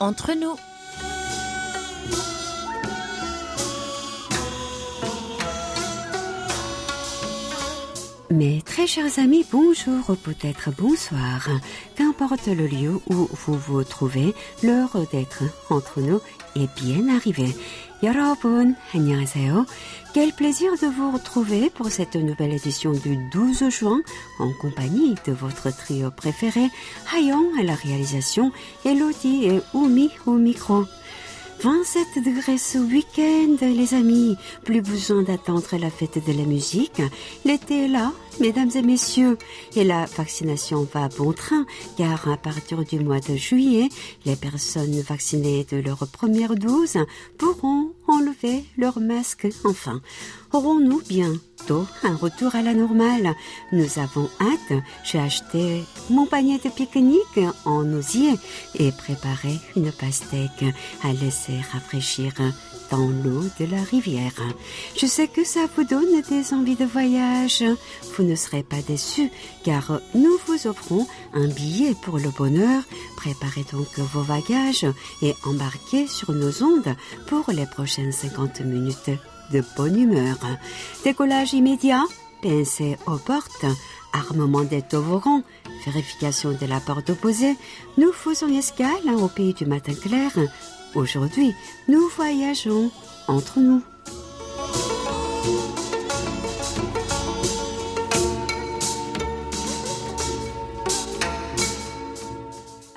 entre nous. Mes très chers amis, bonjour ou peut-être bonsoir. Qu'importe le lieu où vous vous trouvez, l'heure d'être entre nous est bien arrivée. 여러분, 안녕하세요. Quel plaisir de vous retrouver pour cette nouvelle édition du 12 juin en compagnie de votre trio préféré, Hayon à la réalisation, Elodie et Oumi au micro. 27 degrés ce week-end, les amis. Plus besoin d'attendre la fête de la musique. L'été est là, mesdames et messieurs. Et la vaccination va à bon train, car à partir du mois de juillet, les personnes vaccinées de leur première dose pourront enlever leur masque enfin. Aurons-nous bientôt un retour à la normale? Nous avons hâte. J'ai acheté mon panier de pique-nique en osier et préparé une pastèque à laisser rafraîchir dans l'eau de la rivière. Je sais que ça vous donne des envies de voyage. Vous ne serez pas déçus car nous vous offrons un billet pour le bonheur. Préparez donc vos bagages et embarquez sur nos ondes pour les prochaines 50 minutes de bonne humeur. Décollage immédiat, pincée aux portes, armement des toboggans, vérification de la porte opposée. Nous faisons escale au pays du matin clair. Aujourd'hui, nous voyageons entre nous.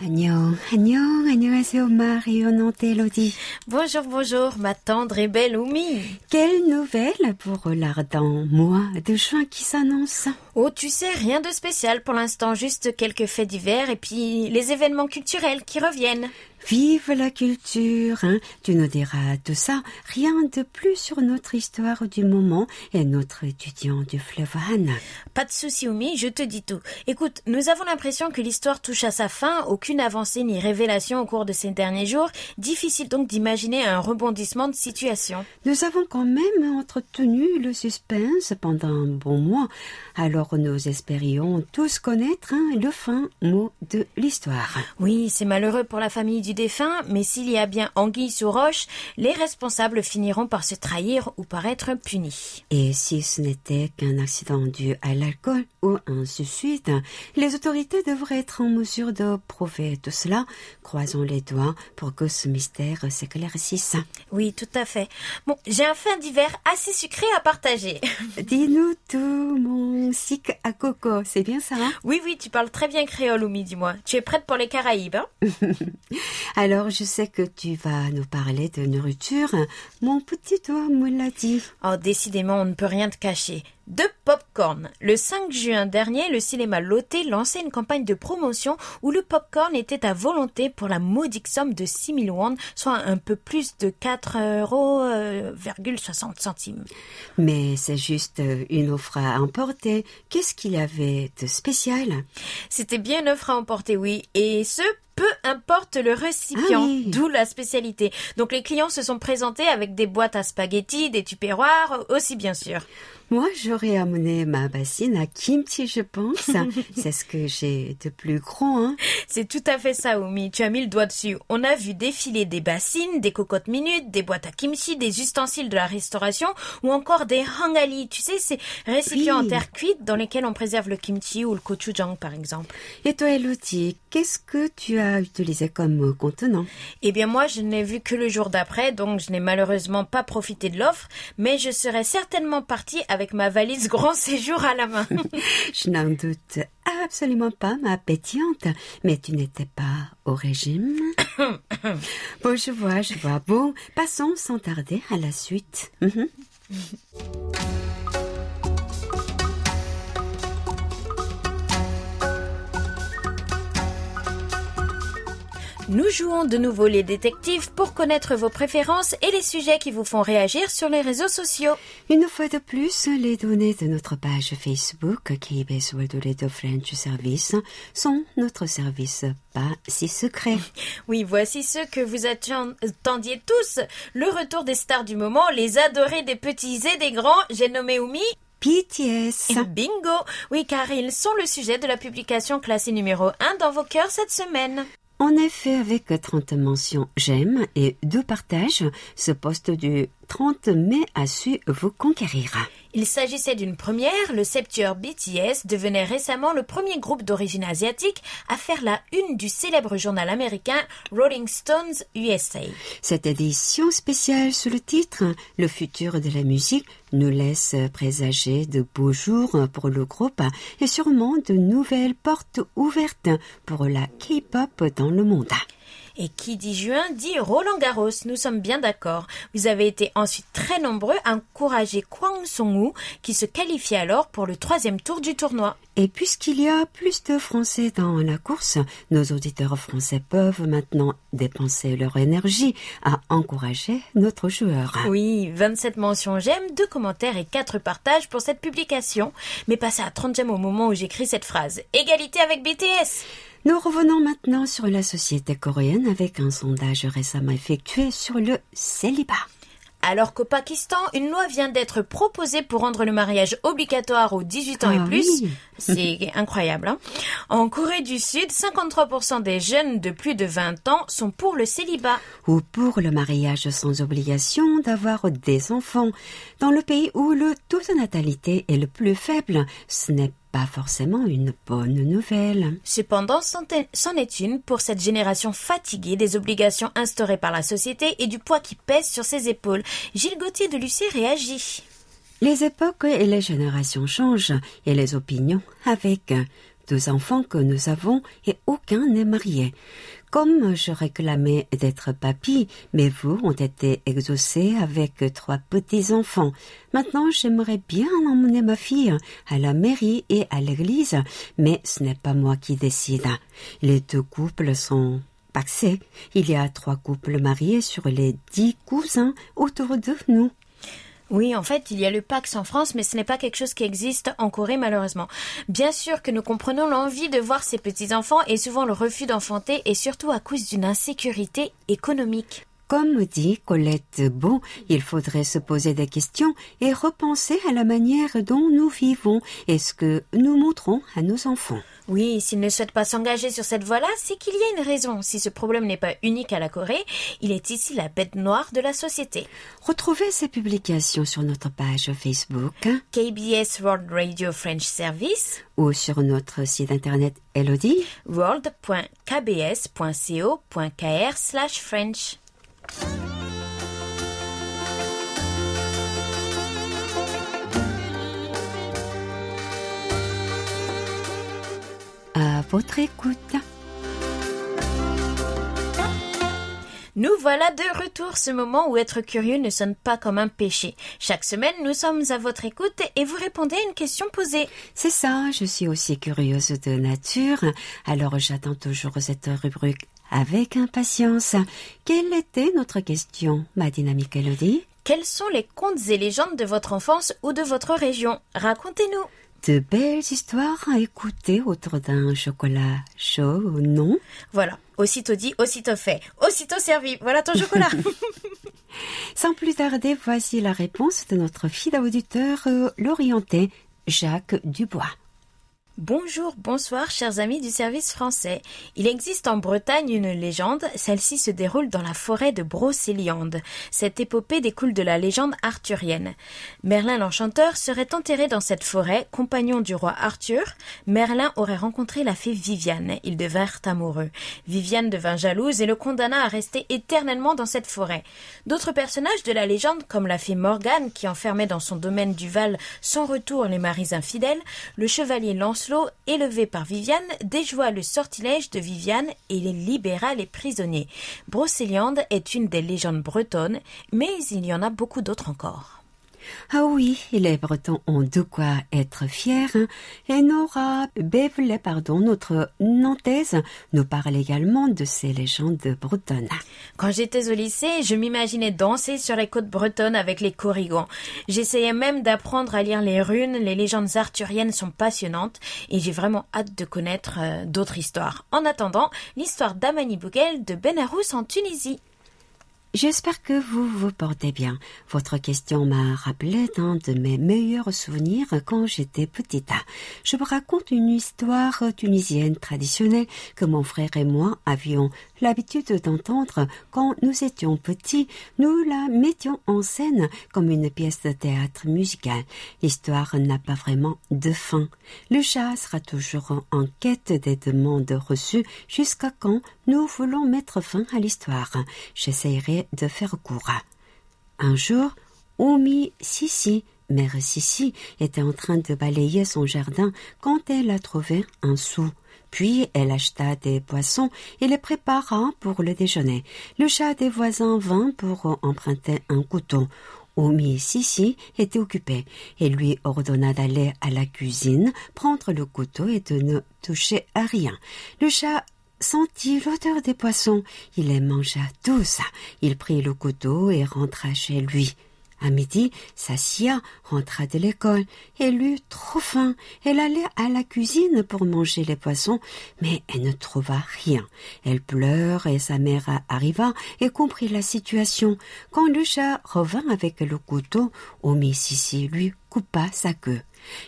안녕, 안녕, 안녕하세요, Marionnante Elodie. Bonjour, bonjour, ma tendre et belle Oumi. Quelle nouvelle pour l'ardent mois de juin qui s'annonce Oh, tu sais, rien de spécial pour l'instant, juste quelques faits divers et puis les événements culturels qui reviennent. Vive la culture, hein Tu nous diras tout ça. Rien de plus sur notre histoire du moment et notre étudiant du fleuve Han. Pas de souci, Oumi, je te dis tout. Écoute, nous avons l'impression que l'histoire touche à sa fin, aucune avancée ni révélation au cours de ces derniers jours. Difficile donc d'imaginer un rebondissement de situation. Nous avons quand même entretenu le suspense pendant un bon mois. Alors nous espérions tous connaître hein, le fin mot de l'histoire. Oui, c'est malheureux pour la famille du défunt, mais s'il y a bien anguille sous roche, les responsables finiront par se trahir ou par être punis. Et si ce n'était qu'un accident dû à l'alcool ou un suicide, les autorités devraient être en mesure de prouver tout cela. Croisons les doigts pour que ce mystère s'éclaircisse. Oui, tout à fait. Bon, j'ai un fin d'hiver assez sucré à partager. Dis-nous tout, mon sic à coco, c'est bien ça hein? Oui, oui, tu parles très bien créole, Oumi, dis-moi. Tu es prête pour les Caraïbes, hein? Alors, je sais que tu vas nous parler de nourriture. Mon petit doigt me l'a dit. Oh, décidément, on ne peut rien te cacher. De popcorn. Le 5 juin dernier, le cinéma Lotte lançait une campagne de promotion où le popcorn était à volonté pour la modique somme de 6 000 won, soit un peu plus de 4 euros, euh, 60 centimes. Mais c'est juste une offre à emporter. Qu'est-ce qu'il y avait de spécial? C'était bien une offre à emporter, oui. Et ce, peu importe le récipient, Ah oui. d'où la spécialité. Donc les clients se sont présentés avec des boîtes à spaghettis, des tupperwares aussi bien sûr. Moi, j'aurais amené ma bassine à kimchi, je pense. c'est ce que j'ai de plus gros, hein. C'est tout à fait ça, Oumi. Tu as mis le doigt dessus. On a vu défiler des bassines, des cocottes minutes, des boîtes à kimchi, des ustensiles de la restauration ou encore des hangali. Tu sais, ces récipients Oui. en terre cuite dans lesquels on préserve le kimchi ou le gochujang, par exemple. Et toi, Elodie, qu'est-ce que tu as utilisé comme contenant? Eh bien, moi, je n'ai vu que le jour d'après, donc je n'ai malheureusement pas profité de l'offre, mais je serai certainement partie avec ma valise grand séjour à la main. Je n'en doute absolument pas, ma pétillante. Mais tu n'étais pas au régime Bon, je vois, je vois. Bon, passons sans tarder à la suite. Nous jouons de nouveau les détectives pour connaître vos préférences et les sujets qui vous font réagir sur les réseaux sociaux. Une fois de plus, les données de notre page Facebook KBS World Radio French Service sont notre service pas si secret. Oui, voici ceux que vous atten- attendiez tous. Le retour des stars du moment, les adorés des petits et des grands. J'ai nommé Oumi BTS. et Bingo. Oui, car ils sont le sujet de la publication classée numéro 1 dans vos cœurs cette semaine. En effet, avec 30 mentions j'aime et deux partages, ce poste du 30 mai a su vous conquérir. Il s'agissait d'une première, le septueur BTS devenait récemment le premier groupe d'origine asiatique à faire la une du célèbre journal américain Rolling Stones USA. Cette édition spéciale sous le titre Le futur de la musique nous laisse présager de beaux jours pour le groupe et sûrement de nouvelles portes ouvertes pour la K-pop dans le monde. Et qui dit juin dit Roland Garros, nous sommes bien d'accord. Vous avez été ensuite très nombreux à encourager Kwang Song-woo, qui se qualifiait alors pour le troisième tour du tournoi. Et puisqu'il y a plus de Français dans la course, nos auditeurs français peuvent maintenant dépenser leur énergie à encourager notre joueur. Oui, 27 mentions j'aime, 2 commentaires et 4 partages pour cette publication. Mais passez à 30 j'aime au moment où j'écris cette phrase. Égalité avec BTS nous revenons maintenant sur la société coréenne avec un sondage récemment effectué sur le célibat. Alors qu'au Pakistan, une loi vient d'être proposée pour rendre le mariage obligatoire aux 18 ans et Ah plus. oui. C'est incroyable. Hein en Corée du Sud, 53% des jeunes de plus de 20 ans sont pour le célibat. ou pour le mariage sans obligation d'avoir des enfants. Dans le pays où le taux de natalité est le plus faible, ce n'est pas forcément une bonne nouvelle. Cependant, c'en est- une pour cette génération fatiguée des obligations instaurées par la société et du poids qui pèse sur ses épaules. Gilles Gauthier de Lucie réagit. Les époques et les générations changent et les opinions avec. Deux enfants que nous avons et aucun n'est marié. Comme je réclamais d'être papy, mes vœux ont été exaucés avec trois petits-enfants. Maintenant, j'aimerais bien emmener ma fille à la mairie et à l'église, mais ce n'est pas moi qui décide. Les deux couples sont paxés. Il y a trois couples mariés sur les dix cousins autour de nous. Oui, en fait, il y a le Pax en France, mais ce n'est pas quelque chose qui existe en Corée, malheureusement. Bien sûr que nous comprenons l'envie de voir ces petits-enfants et souvent le refus d'enfanter, et surtout à cause d'une insécurité économique. Comme dit Colette Beau, il faudrait se poser des questions et repenser à la manière dont nous vivons et ce que nous montrons à nos enfants. Oui, s'ils ne souhaitent pas s'engager sur cette voie-là, c'est qu'il y a une raison. Si ce problème n'est pas unique à la Corée, il est ici la bête noire de la société. Retrouvez ces publications sur notre page Facebook KBS World Radio French Service, ou sur notre site internet Elodie. world.kbs.co.kr votre écoute. Nous voilà de retour, ce moment où être curieux ne sonne pas comme un péché. Chaque semaine, nous sommes à votre écoute et vous répondez à une question posée. C'est ça, je suis aussi curieuse de nature, alors j'attends toujours cette rubrique avec impatience. Quelle était notre question, ma dynamique Elodie Quels sont les contes et légendes de votre enfance ou de votre région? Racontez-nous. De belles histoires à écouter autour d'un chocolat chaud, non? Voilà, aussitôt dit, aussitôt fait, aussitôt servi. Voilà ton chocolat. Sans plus tarder, voici la réponse de notre fidèle auditeur euh, l'orienté Jacques Dubois. Bonjour, bonsoir, chers amis du service français. Il existe en Bretagne une légende. Celle-ci se déroule dans la forêt de Brocéliande. Cette épopée découle de la légende arthurienne. Merlin l'enchanteur serait enterré dans cette forêt, compagnon du roi Arthur. Merlin aurait rencontré la fée Viviane. Ils devinrent amoureux. Viviane devint jalouse et le condamna à rester éternellement dans cette forêt. D'autres personnages de la légende, comme la fée Morgane, qui enfermait dans son domaine du Val sans retour les maris infidèles, le chevalier Élevé par Viviane, déjoua le sortilège de Viviane et les libéra les prisonniers. Brocéliande est une des légendes bretonnes, mais il y en a beaucoup d'autres encore. Ah oui, les Bretons ont de quoi être fiers. hein. Et Nora Bevelet, pardon, notre Nantaise, nous parle également de ces légendes bretonnes. Quand j'étais au lycée, je m'imaginais danser sur les côtes bretonnes avec les corrigans. J'essayais même d'apprendre à lire les runes, les légendes arthuriennes sont passionnantes et j'ai vraiment hâte de connaître euh, d'autres histoires. En attendant, l'histoire d'Amani Bougel de Benarous en Tunisie. J'espère que vous vous portez bien. Votre question m'a rappelé un de mes meilleurs souvenirs quand j'étais petite. Je vous raconte une histoire tunisienne traditionnelle que mon frère et moi avions l'habitude d'entendre quand nous étions petits. Nous la mettions en scène comme une pièce de théâtre musical. L'histoire n'a pas vraiment de fin. Le chat sera toujours en quête des demandes reçues jusqu'à quand nous voulons mettre fin à l'histoire. J'essaierai de faire court. Un jour, Omi Sissi, mère Sissi, était en train de balayer son jardin quand elle a trouvé un sou. Puis elle acheta des poissons et les prépara pour le déjeuner. Le chat des voisins vint pour emprunter un couteau. Omi Sissi était occupée et lui ordonna d'aller à la cuisine, prendre le couteau et de ne toucher à rien. Le chat sentit l'odeur des poissons. Il les mangea tous. Il prit le couteau et rentra chez lui. À midi, Sassia rentra de l'école. Elle eut trop faim. Elle allait à la cuisine pour manger les poissons, mais elle ne trouva rien. Elle pleure et sa mère arriva et comprit la situation. Quand le chat revint avec le couteau, Omi Sissi lui coupa sa queue.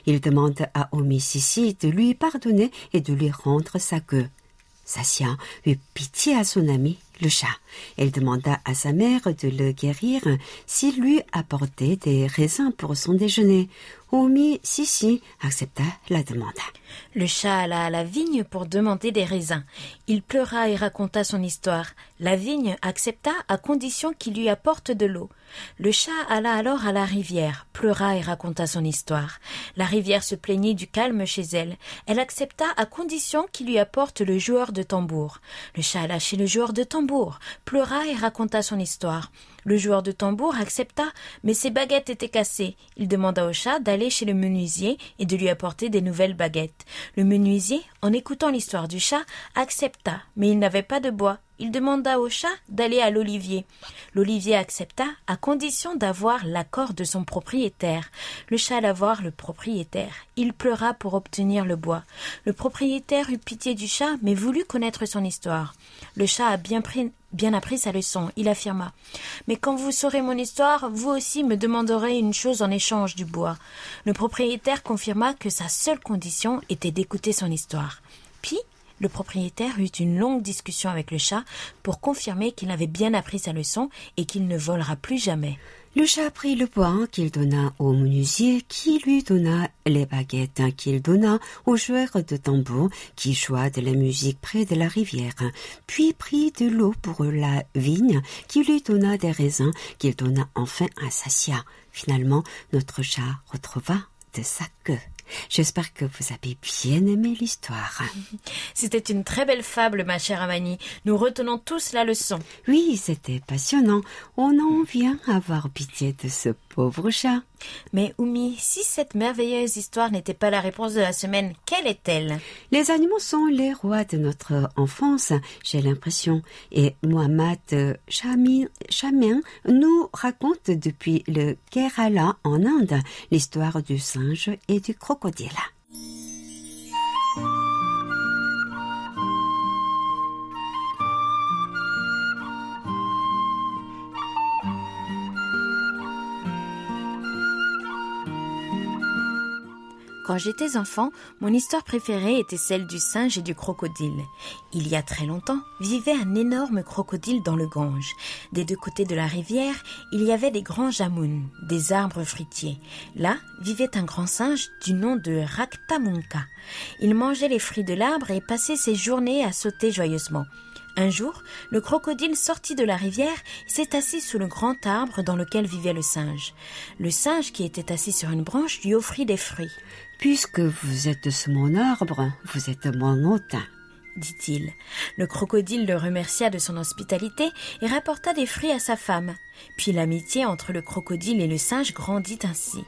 Il demanda à Omi Sissi de lui pardonner et de lui rendre sa queue. Sassia eut pitié à son ami, le chat. Elle demanda à sa mère de le guérir s'il lui apportait des raisins pour son déjeuner. Omi Sissi accepta la demande. Le chat alla à la vigne pour demander des raisins. Il pleura et raconta son histoire. La vigne accepta à condition qu'il lui apporte de l'eau. Le chat alla alors à la rivière, pleura et raconta son histoire. La rivière se plaignit du calme chez elle. Elle accepta à condition qu'il lui apporte le joueur de tambour. Le chat alla chez le joueur de tambour, pleura et raconta son histoire. Le joueur de tambour accepta, mais ses baguettes étaient cassées. Il demanda au chat d'aller chez le menuisier et de lui apporter des nouvelles baguettes. Le menuisier, en écoutant l'histoire du chat, accepta, mais il n'avait pas de bois. Il demanda au chat d'aller à l'olivier. L'olivier accepta à condition d'avoir l'accord de son propriétaire. Le chat alla voir le propriétaire. Il pleura pour obtenir le bois. Le propriétaire eut pitié du chat, mais voulut connaître son histoire. Le chat a bien pris bien appris sa leçon. Il affirma. Mais quand vous saurez mon histoire, vous aussi me demanderez une chose en échange du bois. Le propriétaire confirma que sa seule condition était d'écouter son histoire. Puis le propriétaire eut une longue discussion avec le chat pour confirmer qu'il avait bien appris sa leçon et qu'il ne volera plus jamais. Le chat prit le bois qu'il donna au menuisier, qui lui donna les baguettes qu'il donna au joueur de tambour qui joua de la musique près de la rivière, puis prit de l'eau pour la vigne, qui lui donna des raisins qu'il donna enfin à Sassia. Finalement, notre chat retrouva de sa queue. J'espère que vous avez bien aimé l'histoire. C'était une très belle fable, ma chère Amani. Nous retenons tous la leçon. Oui, c'était passionnant. On en vient à avoir pitié de ce pauvre chat. Mais Oumi, si cette merveilleuse histoire n'était pas la réponse de la semaine, quelle est-elle? Les animaux sont les rois de notre enfance, j'ai l'impression. Et Mohamed Chamin nous raconte depuis le Kerala en Inde l'histoire du singe et du crocodile. Quand j'étais enfant, mon histoire préférée était celle du singe et du crocodile. Il y a très longtemps, vivait un énorme crocodile dans le Gange. Des deux côtés de la rivière, il y avait des grands jamouns, des arbres fruitiers. Là vivait un grand singe du nom de Raktamunka. Il mangeait les fruits de l'arbre et passait ses journées à sauter joyeusement. Un jour, le crocodile sortit de la rivière et s'est assis sous le grand arbre dans lequel vivait le singe. Le singe, qui était assis sur une branche, lui offrit des fruits. Puisque vous êtes sous mon arbre, vous êtes mon hôte, dit-il. Le crocodile le remercia de son hospitalité et rapporta des fruits à sa femme. Puis l'amitié entre le crocodile et le singe grandit ainsi.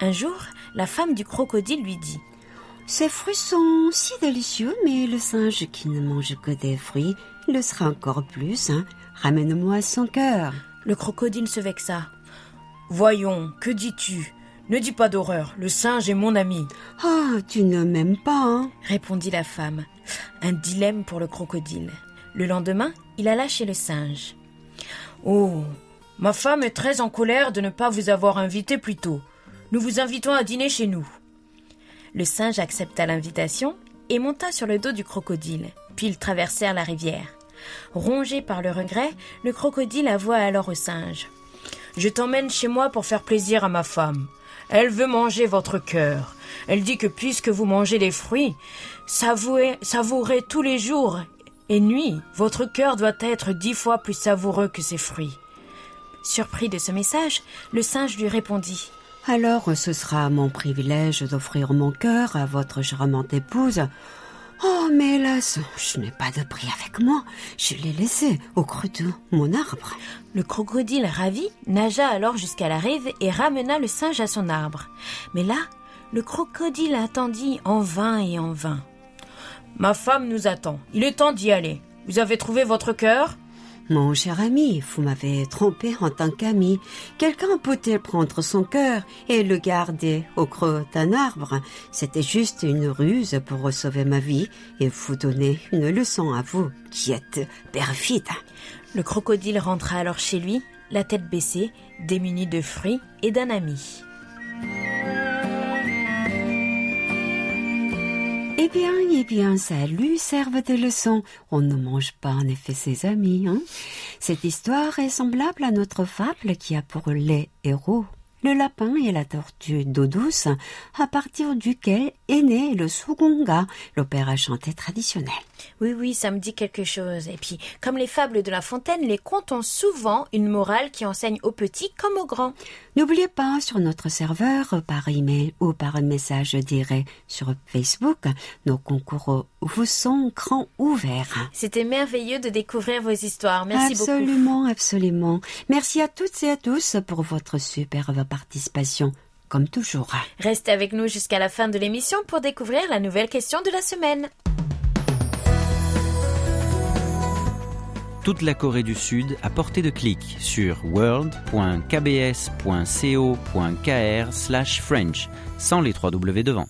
Un jour, la femme du crocodile lui dit Ces fruits sont si délicieux, mais le singe qui ne mange que des fruits le sera encore plus. Hein. Ramène-moi son cœur. Le crocodile se vexa. Voyons, que dis-tu? Ne dis pas d'horreur, le singe est mon ami. Ah, tu ne m'aimes pas, hein répondit la femme. Un dilemme pour le crocodile. Le lendemain, il alla chez le singe. Oh, ma femme est très en colère de ne pas vous avoir invité plus tôt. Nous vous invitons à dîner chez nous. Le singe accepta l'invitation et monta sur le dos du crocodile, puis ils traversèrent la rivière. Rongé par le regret, le crocodile avoua alors au singe. Je t'emmène chez moi pour faire plaisir à ma femme. Elle veut manger votre cœur. Elle dit que puisque vous mangez des fruits, savourez, savourez tous les jours et nuit, votre cœur doit être dix fois plus savoureux que ces fruits. Surpris de ce message, le singe lui répondit. Alors ce sera mon privilège d'offrir mon cœur à votre charmante épouse. Oh, mais hélas, je n'ai pas de prix avec moi. Je l'ai laissé au creux de mon arbre. Le crocodile ravi nagea alors jusqu'à la rive et ramena le singe à son arbre. Mais là, le crocodile attendit en vain et en vain. Ma femme nous attend. Il est temps d'y aller. Vous avez trouvé votre cœur? Mon cher ami, vous m'avez trompé en tant qu'ami. Quelqu'un peut-il prendre son cœur et le garder au creux d'un arbre? C'était juste une ruse pour sauver ma vie et vous donner une leçon à vous qui êtes perfide. Le crocodile rentra alors chez lui, la tête baissée, démuni de fruits et d'un ami. Eh bien, eh bien, ça lui serve de leçon. On ne mange pas en effet ses amis. Hein Cette histoire est semblable à notre fable qui a pour les héros le lapin et la tortue d'eau douce, à partir duquel est né le sugunga, l'opéra chanté traditionnel. Oui, oui, ça me dit quelque chose. Et puis, comme les fables de La Fontaine, les contes ont souvent une morale qui enseigne aux petits comme aux grands. N'oubliez pas sur notre serveur, par email ou par message direct sur Facebook, nos concours vous sont grands ouverts. C'était merveilleux de découvrir vos histoires. Merci beaucoup. Absolument, absolument. Merci à toutes et à tous pour votre superbe participation comme toujours. Restez avec nous jusqu'à la fin de l'émission pour découvrir la nouvelle question de la semaine. Toute la Corée du Sud à portée de clic sur world.kbs.co.kr/french sans les trois W devant.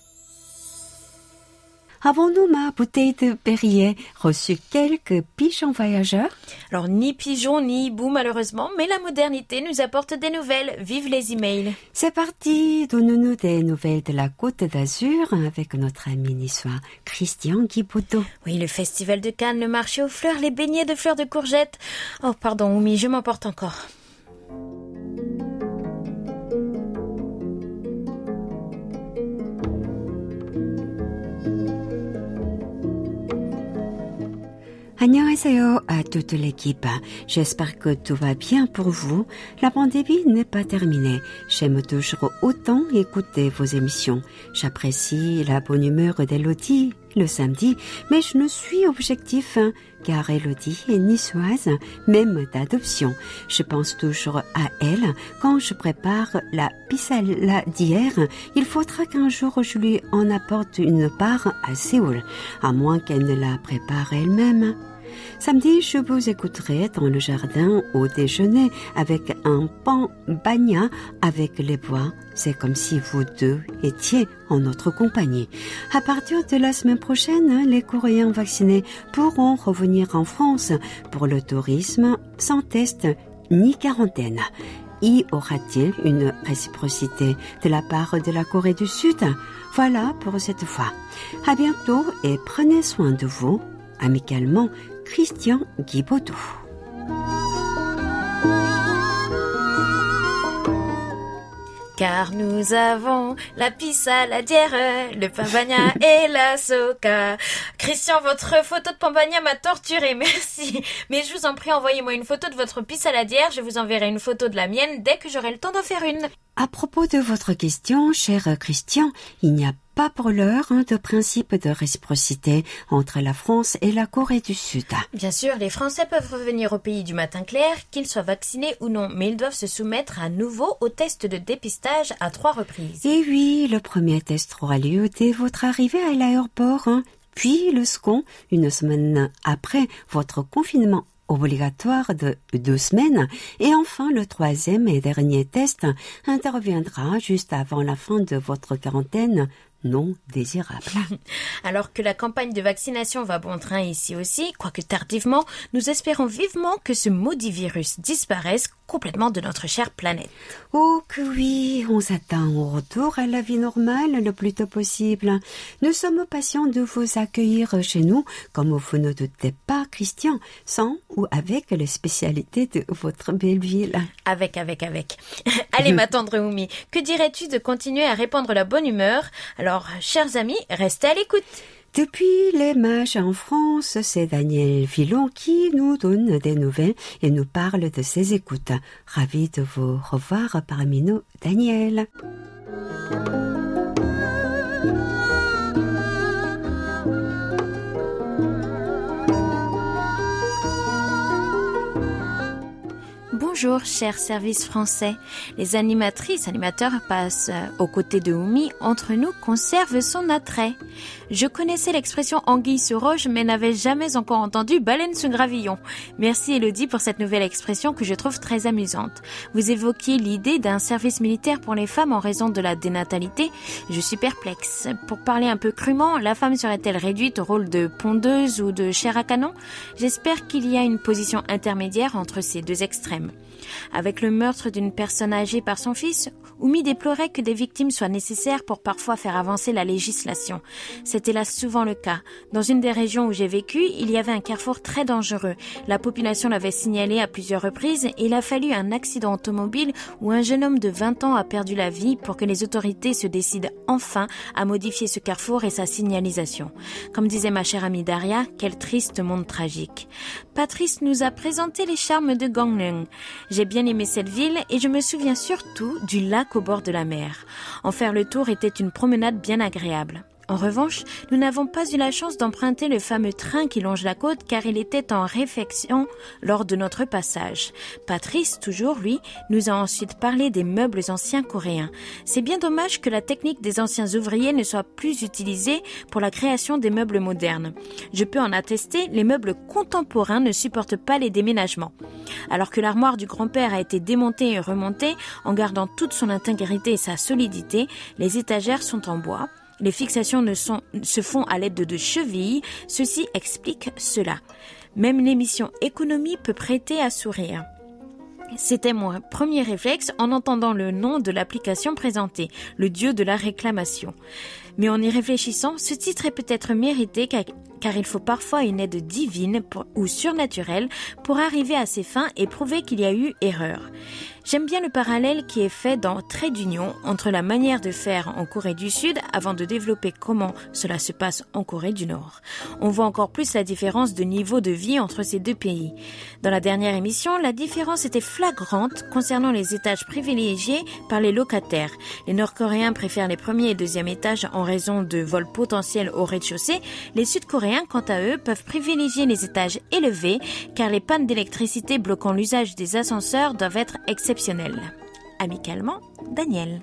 Avons-nous, ma bouteille de Perrier, reçu quelques pigeons voyageurs Alors, ni pigeons, ni hibou, malheureusement, mais la modernité nous apporte des nouvelles. Vive les emails C'est parti Donnons-nous des nouvelles de la Côte d'Azur avec notre ami niçois Christian Guiboudot. Oui, le festival de Cannes, le marché aux fleurs, les beignets de fleurs de courgettes. Oh, pardon, Oumi, je m'emporte encore. Annyeonghaseyo à toute l'équipe. J'espère que tout va bien pour vous. La pandémie n'est pas terminée. J'aime toujours autant écouter vos émissions. J'apprécie la bonne humeur d'Elodie le samedi, mais je ne suis objectif, hein, car Elodie est niçoise, même d'adoption. Je pense toujours à elle quand je prépare la piscelle d'hier. Il faudra qu'un jour je lui en apporte une part à Séoul, à moins qu'elle ne la prépare elle-même. Samedi, je vous écouterai dans le jardin au déjeuner avec un pan bagna avec les bois. C'est comme si vous deux étiez en notre compagnie. À partir de la semaine prochaine, les Coréens vaccinés pourront revenir en France pour le tourisme sans test ni quarantaine. Y aura-t-il une réciprocité de la part de la Corée du Sud? Voilà pour cette fois. À bientôt et prenez soin de vous. Amicalement, Christian Guibaudou. Car nous avons la pissaladière, le pambagna et la soca. Christian, votre photo de pambagna m'a torturé, merci. Mais je vous en prie, envoyez-moi une photo de votre pissaladière, je vous enverrai une photo de la mienne dès que j'aurai le temps d'en faire une. À propos de votre question, cher Christian, il n'y a pas pour l'heure de principe de réciprocité entre la France et la Corée du Sud. Bien sûr, les Français peuvent revenir au pays du matin clair, qu'ils soient vaccinés ou non, mais ils doivent se soumettre à nouveau au test de dépistage à trois reprises. Et oui, le premier test aura lieu dès votre arrivée à l'aéroport, hein. puis le second une semaine après votre confinement obligatoire de deux semaines. Et enfin le troisième et dernier test interviendra juste avant la fin de votre quarantaine non désirables. Alors que la campagne de vaccination va bon train ici aussi, quoique tardivement, nous espérons vivement que ce maudit virus disparaisse complètement de notre chère planète. Oh que oui, on s'attend au retour à la vie normale le plus tôt possible. Nous sommes patients de vous accueillir chez nous, comme vous ne doutez pas, Christian, sans ou avec les spécialités de votre belle ville. Avec, avec, avec. Allez, ma tendre Oumi, que dirais-tu de continuer à répandre la bonne humeur? Alors, chers amis, restez à l'écoute. Depuis les mages en France, c'est Daniel Villon qui nous donne des nouvelles et nous parle de ses écoutes. Ravi de vous revoir parmi nous, Daniel. Bonjour, cher service français. Les animatrices, animateurs passent euh, aux côtés de Oumi. Entre nous, conserve son attrait. Je connaissais l'expression anguille sur roche, mais n'avais jamais encore entendu baleine sur gravillon. Merci Elodie pour cette nouvelle expression que je trouve très amusante. Vous évoquiez l'idée d'un service militaire pour les femmes en raison de la dénatalité. Je suis perplexe. Pour parler un peu crûment, la femme serait-elle réduite au rôle de pondeuse ou de chair à canon? J'espère qu'il y a une position intermédiaire entre ces deux extrêmes. Avec le meurtre d'une personne âgée par son fils, Oumi déplorait que des victimes soient nécessaires pour parfois faire avancer la législation. C'était là souvent le cas. Dans une des régions où j'ai vécu, il y avait un carrefour très dangereux. La population l'avait signalé à plusieurs reprises et il a fallu un accident automobile où un jeune homme de 20 ans a perdu la vie pour que les autorités se décident enfin à modifier ce carrefour et sa signalisation. Comme disait ma chère amie Daria, quel triste monde tragique. Patrice nous a présenté les charmes de Gangneung. J'ai bien aimé cette ville et je me souviens surtout du lac au bord de la mer. En faire le tour était une promenade bien agréable. En revanche, nous n'avons pas eu la chance d'emprunter le fameux train qui longe la côte car il était en réflexion lors de notre passage. Patrice, toujours lui, nous a ensuite parlé des meubles anciens coréens. C'est bien dommage que la technique des anciens ouvriers ne soit plus utilisée pour la création des meubles modernes. Je peux en attester, les meubles contemporains ne supportent pas les déménagements. Alors que l'armoire du grand-père a été démontée et remontée en gardant toute son intégrité et sa solidité, les étagères sont en bois, les fixations se font à l'aide de chevilles. Ceci explique cela. Même l'émission économie peut prêter à sourire. C'était mon premier réflexe en entendant le nom de l'application présentée, le dieu de la réclamation. Mais en y réfléchissant, ce titre est peut-être mérité car, il faut parfois une aide divine ou surnaturelle pour arriver à ses fins et prouver qu'il y a eu erreur. J'aime bien le parallèle qui est fait dans Trait d'union entre la manière de faire en Corée du Sud avant de développer comment cela se passe en Corée du Nord. On voit encore plus la différence de niveau de vie entre ces deux pays. Dans la dernière émission, la différence était flagrante concernant les étages privilégiés par les locataires. Les Nord-Coréens préfèrent les premiers et deuxièmes étages en raison de vols potentiels au rez-de-chaussée. Les Sud-Coréens, quant à eux, peuvent privilégier les étages élevés car les pannes d'électricité bloquant l'usage des ascenseurs doivent être Amicalement, Daniel.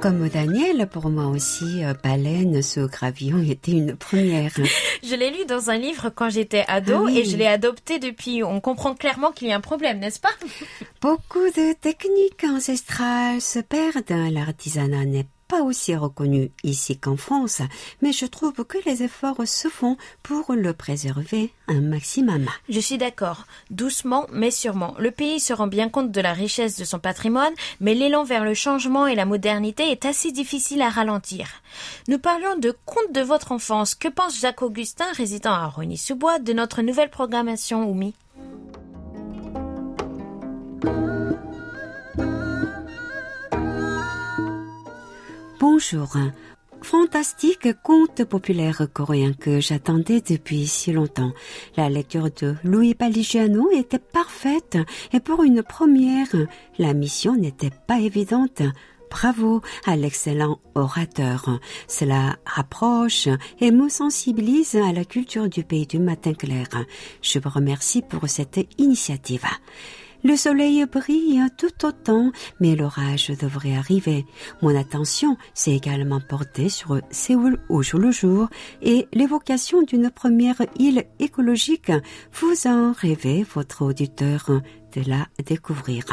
Comme Daniel, pour moi aussi, euh, Baleine sous gravillon était une première. je l'ai lu dans un livre quand j'étais ado ah et je l'ai adopté depuis. On comprend clairement qu'il y a un problème, n'est-ce pas? Beaucoup de techniques ancestrales se perdent. L'artisanat n'est pas aussi reconnu ici qu'en France, mais je trouve que les efforts se font pour le préserver un maximum. Je suis d'accord. Doucement, mais sûrement. Le pays se rend bien compte de la richesse de son patrimoine, mais l'élan vers le changement et la modernité est assez difficile à ralentir. Nous parlions de contes de votre enfance. Que pense Jacques Augustin, résident à Rony-sous-Bois, de notre nouvelle programmation Oumi? Bonjour. Fantastique conte populaire coréen que j'attendais depuis si longtemps. La lecture de Louis Paligiano était parfaite et pour une première, la mission n'était pas évidente. Bravo à l'excellent orateur. Cela rapproche et me sensibilise à la culture du pays du matin clair. Je vous remercie pour cette initiative. Le soleil brille tout autant, mais l'orage devrait arriver. Mon attention s'est également portée sur Séoul au jour le jour et l'évocation d'une première île écologique. Vous en rêvez, votre auditeur de la découvrir.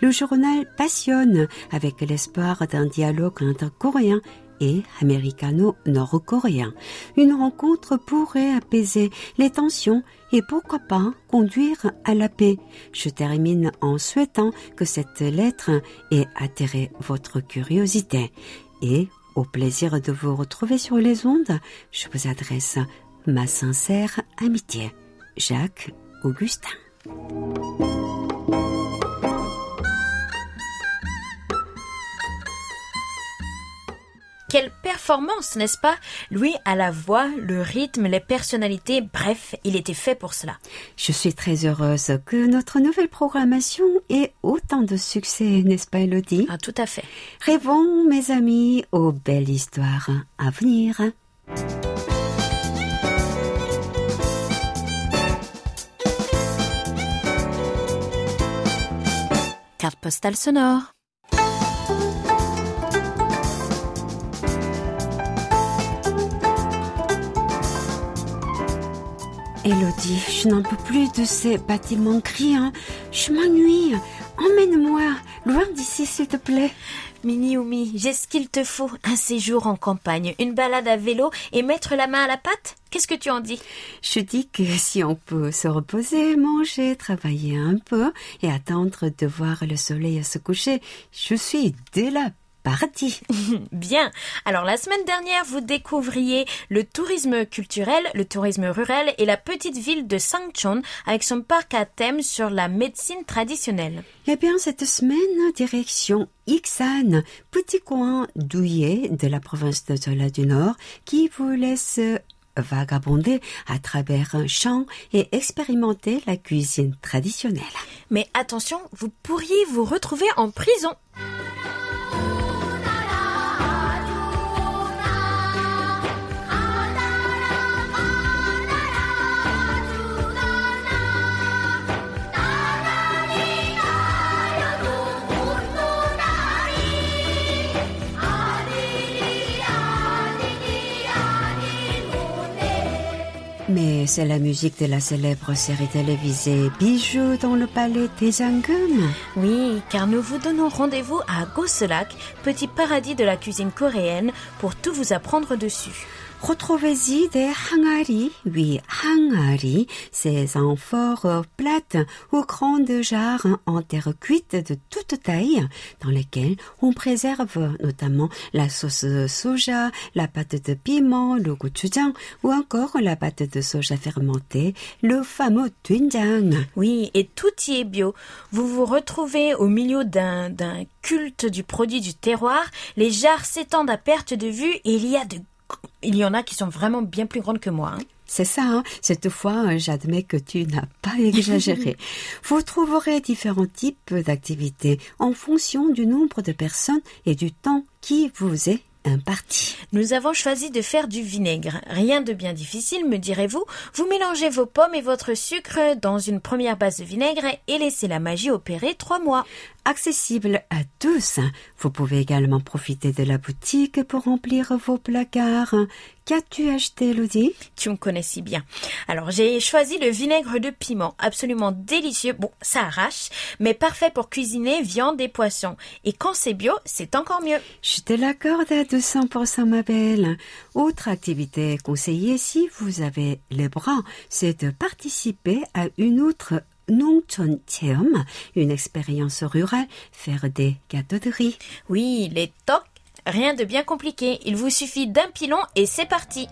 Le journal passionne avec l'espoir d'un dialogue entre Coréens et américano-nord-coréen. Une rencontre pourrait apaiser les tensions et pourquoi pas conduire à la paix. Je termine en souhaitant que cette lettre ait attiré votre curiosité et au plaisir de vous retrouver sur les ondes, je vous adresse ma sincère amitié. Jacques Augustin. Quelle performance, n'est-ce pas? Lui a la voix, le rythme, les personnalités, bref, il était fait pour cela. Je suis très heureuse que notre nouvelle programmation ait autant de succès, n'est-ce pas Elodie? Ah, tout à fait. Rêvons, mes amis, aux belles histoires à venir. Carte postale sonore. Elodie, je n'en peux plus de ces bâtiments criants. Je m'ennuie. Emmène-moi loin d'ici, s'il te plaît. Mini j'ai ce qu'il te faut. Un séjour en campagne, une balade à vélo et mettre la main à la pâte Qu'est-ce que tu en dis? Je dis que si on peut se reposer, manger, travailler un peu et attendre de voir le soleil se coucher, je suis dès la partie. Bien. Alors la semaine dernière, vous découvriez le tourisme culturel, le tourisme rural et la petite ville de Sangchon avec son parc à thème sur la médecine traditionnelle. Eh bien, cette semaine, direction Iksan, petit coin douillet de la province de Zola du Nord, qui vous laisse vagabonder à travers un champ et expérimenter la cuisine traditionnelle. Mais attention, vous pourriez vous retrouver en prison. Mais c'est la musique de la célèbre série télévisée Bijoux dans le palais des Angum. Oui, car nous vous donnons rendez-vous à Gosselak, petit paradis de la cuisine coréenne, pour tout vous apprendre dessus. Retrouvez-y des hangari, oui, hangari, ces amphores plates ou grandes jarres en terre cuite de toute taille, dans lesquelles on préserve notamment la sauce soja, la pâte de piment, le gochujang, ou encore la pâte de soja fermentée, le fameux doenjang. Oui, et tout y est bio. Vous vous retrouvez au milieu d'un culte du produit du terroir. Les jarres s'étendent à perte de vue et il y a de il y en a qui sont vraiment bien plus grandes que moi. hein. C'est ça, hein. cette fois, j'admets que tu n'as pas exagéré. Vous trouverez différents types d'activités en fonction du nombre de personnes et du temps qui vous est imparti. Nous avons choisi de faire du vinaigre. Rien de bien difficile, me direz-vous. Vous mélangez vos pommes et votre sucre dans une première base de vinaigre et laissez la magie opérer trois mois. Accessible à tous, vous pouvez également profiter de la boutique pour remplir vos placards. Qu'as-tu acheté, Lodi Tu me connais si bien. Alors j'ai choisi le vinaigre de piment, absolument délicieux. Bon, ça arrache, mais parfait pour cuisiner viande et poissons. Et quand c'est bio, c'est encore mieux. Je te l'accorde à 200% ma belle. Autre activité conseillée si vous avez les bras, c'est de participer à une autre Nongchon Cheom, une expérience rurale, faire des gâteaux de riz. Oui, les tocs, rien de bien compliqué. Il vous suffit d'un pilon et c'est parti.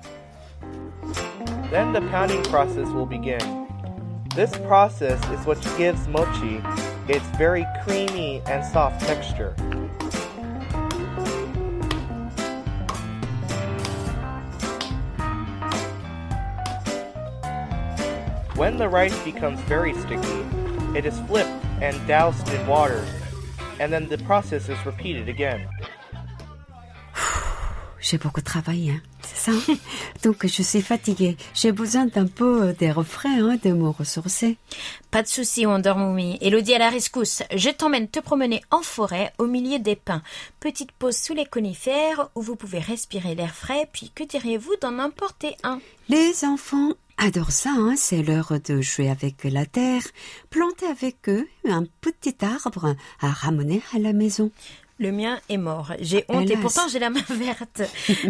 Then the pounding process will begin. This process is what gives mochi its very creamy and soft texture. When the rice becomes very sticky, it is flipped and doused in water, and then the process is repeated again. J'ai beaucoup travaillé, hein, c'est ça? Donc je suis fatiguée. J'ai besoin d'un peu des refrains, hein, de me ressourcer. Pas de souci, Wonder Mummy. Elodie à la rescousse. Je t'emmène te promener en forêt au milieu des pins. Petite pause sous les conifères où vous pouvez respirer l'air frais, puis que diriez-vous d'en emporter un? Les enfants, adorent ça, hein, c'est l'heure de jouer avec la terre, planter avec eux un petit arbre à ramener à la maison. Le mien est mort. J'ai honte et pourtant j'ai la main verte.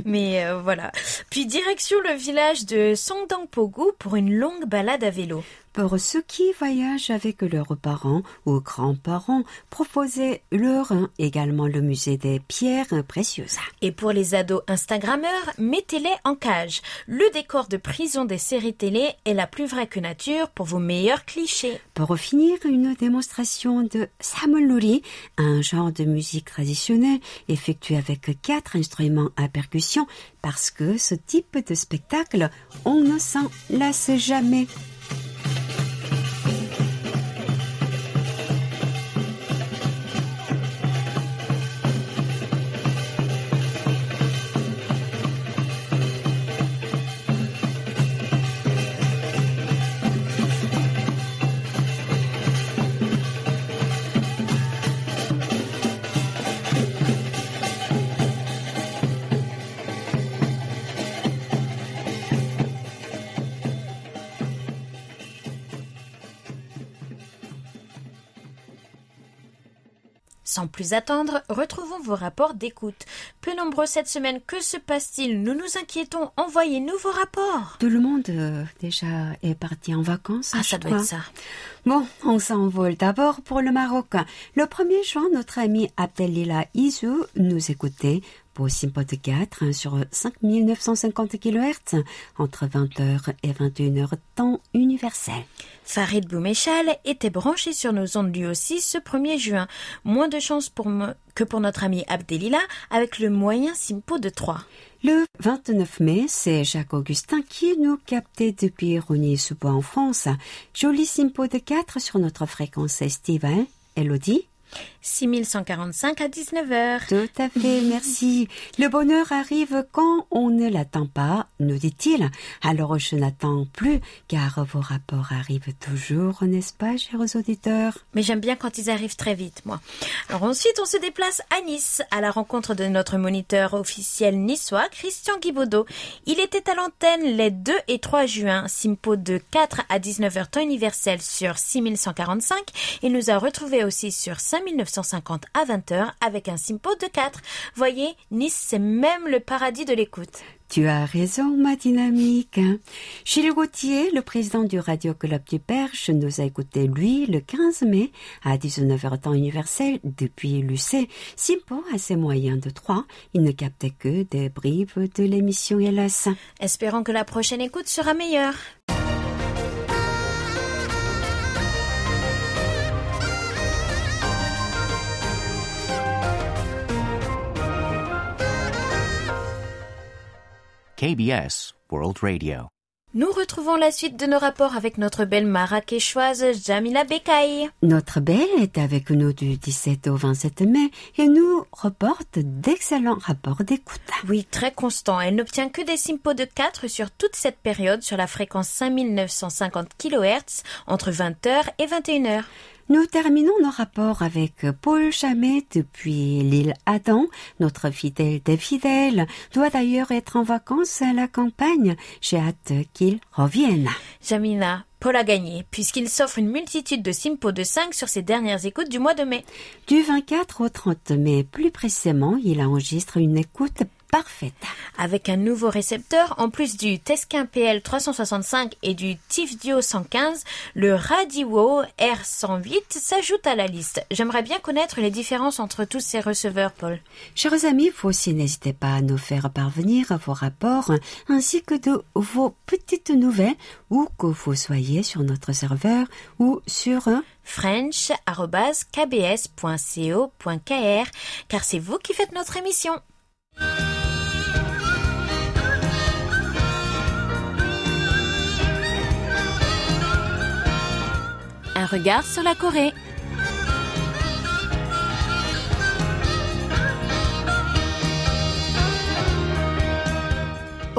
Mais euh, voilà. Puis direction le village de Songdangpogu pour une longue balade à vélo. Pour ceux qui voyagent avec leurs parents ou grands-parents, proposez-leur également le musée des pierres précieuses. Et pour les ados Instagrammeurs, mettez-les en cage. Le décor de prison des séries télé est la plus vraie que nature pour vos meilleurs clichés. Pour finir, une démonstration de samuluri, un genre de musique traditionnelle effectué avec quatre instruments à percussion, parce que ce type de spectacle, on ne s'en lasse jamais. Plus attendre, retrouvons vos rapports d'écoute. Peu nombreux cette semaine, que se passe-t-il Nous nous inquiétons, envoyez-nous vos rapports. Tout le monde euh, déjà est parti en vacances. Ah, ça doit crois. être ça. Bon, on s'envole d'abord pour le Maroc. Le 1er juin, notre ami Abdelila Izou nous écoutait pour Simpod 4 hein, sur 5950 kHz entre 20h et 21h temps universel. Farid Boumechal était branché sur nos ondes lui aussi ce 1er juin. Moins de chance pour que pour notre ami Abdelila avec le moyen Simpo de 3. Le 29 mai, c'est Jacques Augustin qui nous captait depuis Rogny-sous-Bois en France. Joli Simpo de 4 sur notre fréquence estivale. Elodie 6145 à 19h. Tout à fait, merci. Le bonheur arrive quand on ne l'attend pas, nous dit-il. Alors je n'attends plus, car vos rapports arrivent toujours, n'est-ce pas, chers auditeurs? Mais j'aime bien quand ils arrivent très vite, moi. Alors ensuite, on se déplace à Nice, à la rencontre de notre moniteur officiel niçois, Christian Guibaudot. Il était à l'antenne les 2 et 3 juin, Simpo de 4 à 19h temps universel sur 6145. Il nous a retrouvés aussi sur 5950 à 20h avec un Simpo de 4. Voyez, Nice, c'est même le paradis de l'écoute. Tu as raison, ma dynamique. Gilles Gauthier, le président du Radio Club du Perche, nous a écouté, lui, le 15 mai, à 19h temps universel, depuis l'UC. Simpo a ses moyens de trois. Il ne captait que des bribes de l'émission, hélas. Espérons que la prochaine écoute sera meilleure. KBS World Radio. Nous retrouvons la suite de nos rapports avec notre belle Marrakeshoise Jamila Bekay. Notre belle est avec nous du 17 au 27 mai et nous reporte d'excellents rapports d'écoute. Oui, très constant. Elle n'obtient que des simpos de 4 sur toute cette période sur la fréquence 5950 kHz entre 20h et 21h. Nous terminons nos rapports avec Paul Chamet depuis l'île Adam. Notre fidèle des fidèles doit d'ailleurs être en vacances à la campagne. J'ai hâte qu'il revienne. Jamila, Paul a gagné, puisqu'il s'offre une multitude de simpos de 5 sur ses dernières écoutes du mois de mai. Du 24 au 30 mai, plus précisément, il enregistre une écoute parfaite. Avec un nouveau récepteur, en plus du Tesquin PL 365 et du Tifdio 115, le Radio R108 s'ajoute à la liste. J'aimerais bien connaître les différences entre tous ces receveurs, Paul. Chers amis, vous aussi n'hésitez pas à nous faire parvenir vos rapports ainsi que de vos petites nouvelles où que vous soyez sur notre serveur ou sur french.kbs.co.kr car c'est vous qui faites notre émission. Un regard sur la Corée.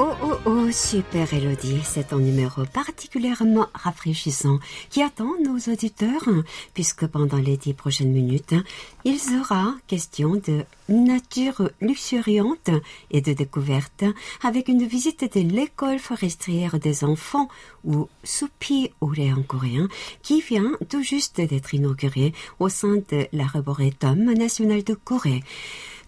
Oh oh oh, super Elodie, c'est un numéro particulièrement rafraîchissant qui attend nos auditeurs, puisque pendant les dix prochaines minutes, il sera question de nature luxuriante et de découverte avec une visite de l'école forestière des enfants ou Supi en coréen qui vient tout juste d'être inaugurée au sein de l'Arboretum national de Corée.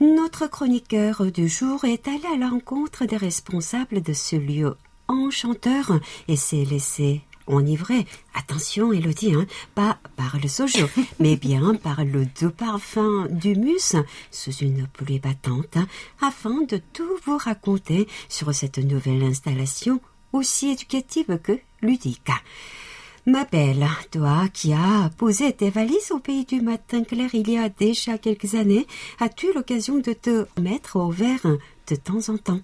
Notre chroniqueur du jour est allé à l'encontre des responsables de ce lieu enchanteur et s'est laissé enivrer. Attention, Elodie, hein, pas par le sojo, mais bien par le doux parfum d'humus sous une pluie battante, afin de tout vous raconter sur cette nouvelle installation aussi éducative que ludique. Ma belle, toi qui as posé tes valises au pays du matin clair il y a déjà quelques années, as-tu l'occasion de te mettre au vert de temps en temps.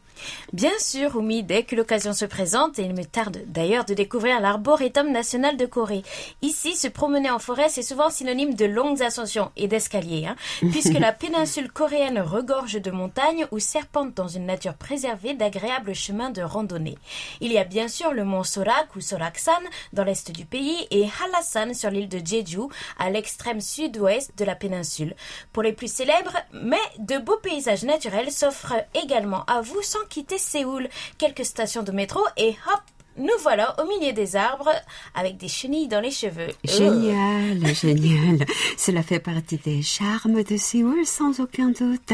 Bien sûr, Oumi, dès que l'occasion se présente, et il me tarde d'ailleurs de découvrir l'arboretum national de Corée. Ici, se promener en forêt, c'est souvent synonyme de longues ascensions et d'escaliers, hein, puisque la péninsule coréenne regorge de montagnes ou serpente dans une nature préservée d'agréables chemins de randonnée. Il y a bien sûr le mont Sorak ou Soraksan dans l'est du pays et Hallasan sur l'île de Jeju à l'extrême sud-ouest de la péninsule. Pour les plus célèbres, mais de beaux paysages naturels s'offrent également également à vous sans quitter Séoul. Quelques stations de métro et hop, nous voilà au milieu des arbres avec des chenilles dans les cheveux. Génial, génial. Cela fait partie des charmes de Séoul sans aucun doute.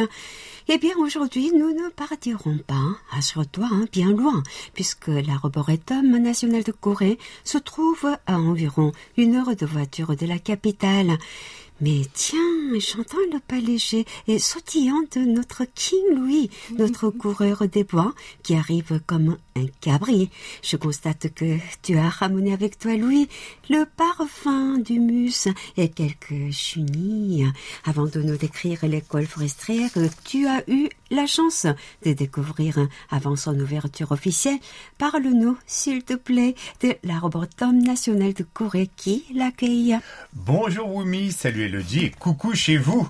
Eh bien, aujourd'hui, nous ne partirons pas, assure-toi, hein, bien loin, puisque l'arboretum national de Corée se trouve à environ une heure de voiture de la capitale. Mais tiens, chantant le pas léger et sautillant de notre King Louis, notre coureur des bois, qui arrive comme un cabri. Je constate que tu as ramené avec toi, Louis, le parfum du mus et quelques chenilles. Avant de nous décrire l'école forestière, tu as eu la chance de découvrir avant son ouverture officielle. Parle-nous, s'il te plaît, de l'arboretum national de Corée qui l'accueille. Bonjour Wumi, salut Elodie et coucou chez vous.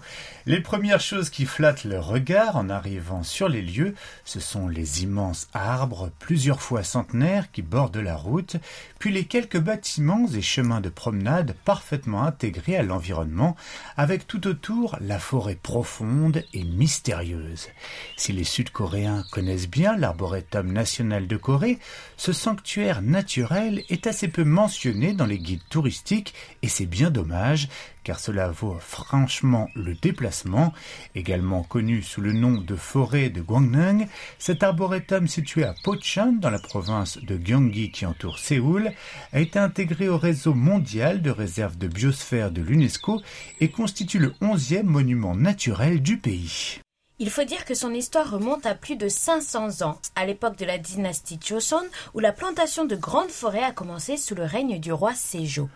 Les premières choses qui flattent le regard en arrivant sur les lieux, ce sont les immenses arbres, plusieurs fois centenaires, qui bordent la route, puis les quelques bâtiments et chemins de promenade parfaitement intégrés à l'environnement, avec tout autour la forêt profonde et mystérieuse. Si les Sud-Coréens connaissent bien l'arboretum national de Corée, ce sanctuaire naturel est assez peu mentionné dans les guides touristiques et c'est bien dommage, car cela vaut franchement le déplacement. Également connu sous le nom de forêt de Gwangnam, cet arboretum situé à Pocheon dans la province de Gyeonggi qui entoure Séoul a été intégré au réseau mondial de réserves de biosphère de l'UNESCO et constitue le onzième monument naturel du pays. Il faut dire que son histoire remonte à plus de 500 ans, à l'époque de la dynastie Joseon, où la plantation de grandes forêts a commencé sous le règne du roi Sejo.